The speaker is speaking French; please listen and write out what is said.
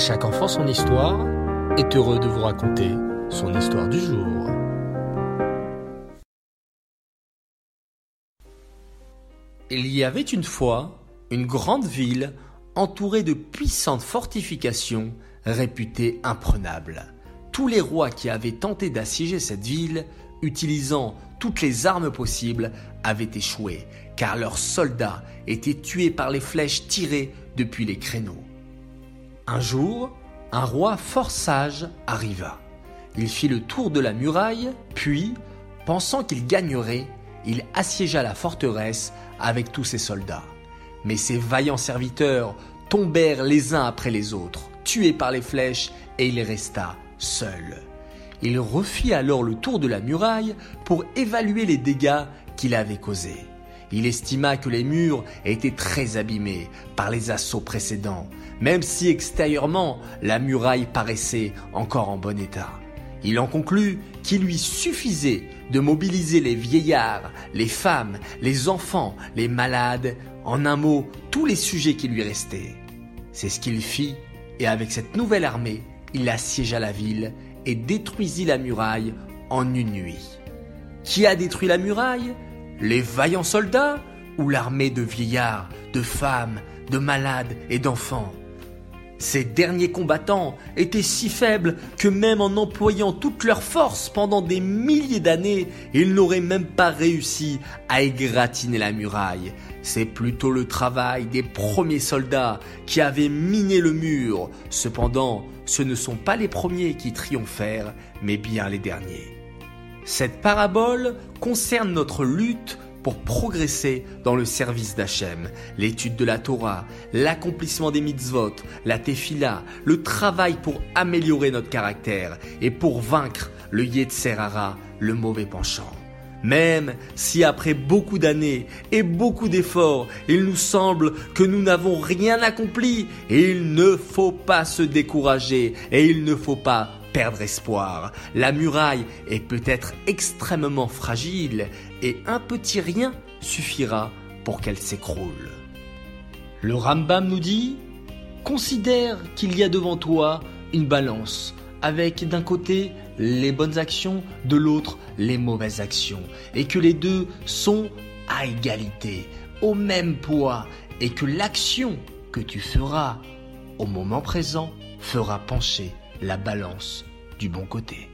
chaque enfant son histoire est heureux de vous raconter son histoire du jour. Il y avait une fois une grande ville entourée de puissantes fortifications réputées imprenables. Tous les rois qui avaient tenté d'assiéger cette ville, utilisant toutes les armes possibles, avaient échoué, car leurs soldats étaient tués par les flèches tirées depuis les créneaux. Un jour, un roi fort sage arriva. Il fit le tour de la muraille, puis, pensant qu'il gagnerait, il assiégea la forteresse avec tous ses soldats. Mais ses vaillants serviteurs tombèrent les uns après les autres, tués par les flèches, et il resta seul. Il refit alors le tour de la muraille pour évaluer les dégâts qu'il avait causés. Il estima que les murs étaient très abîmés par les assauts précédents, même si extérieurement la muraille paraissait encore en bon état. Il en conclut qu'il lui suffisait de mobiliser les vieillards, les femmes, les enfants, les malades, en un mot, tous les sujets qui lui restaient. C'est ce qu'il fit, et avec cette nouvelle armée, il assiégea la ville et détruisit la muraille en une nuit. Qui a détruit la muraille? Les vaillants soldats ou l'armée de vieillards, de femmes, de malades et d'enfants ces derniers combattants étaient si faibles que même en employant toute leur force pendant des milliers d'années, ils n'auraient même pas réussi à égratigner la muraille. C'est plutôt le travail des premiers soldats qui avaient miné le mur. Cependant, ce ne sont pas les premiers qui triomphèrent, mais bien les derniers. Cette parabole concerne notre lutte pour progresser dans le service d'Hachem, l'étude de la Torah, l'accomplissement des mitzvot, la tefila, le travail pour améliorer notre caractère et pour vaincre le Yetzerara, le mauvais penchant. Même si après beaucoup d'années et beaucoup d'efforts, il nous semble que nous n'avons rien accompli, il ne faut pas se décourager et il ne faut pas perdre espoir. La muraille est peut-être extrêmement fragile et un petit rien suffira pour qu'elle s'écroule. Le Rambam nous dit Considère qu'il y a devant toi une balance avec d'un côté les bonnes actions, de l'autre les mauvaises actions, et que les deux sont à égalité, au même poids, et que l'action que tu feras au moment présent fera pencher la balance du bon côté.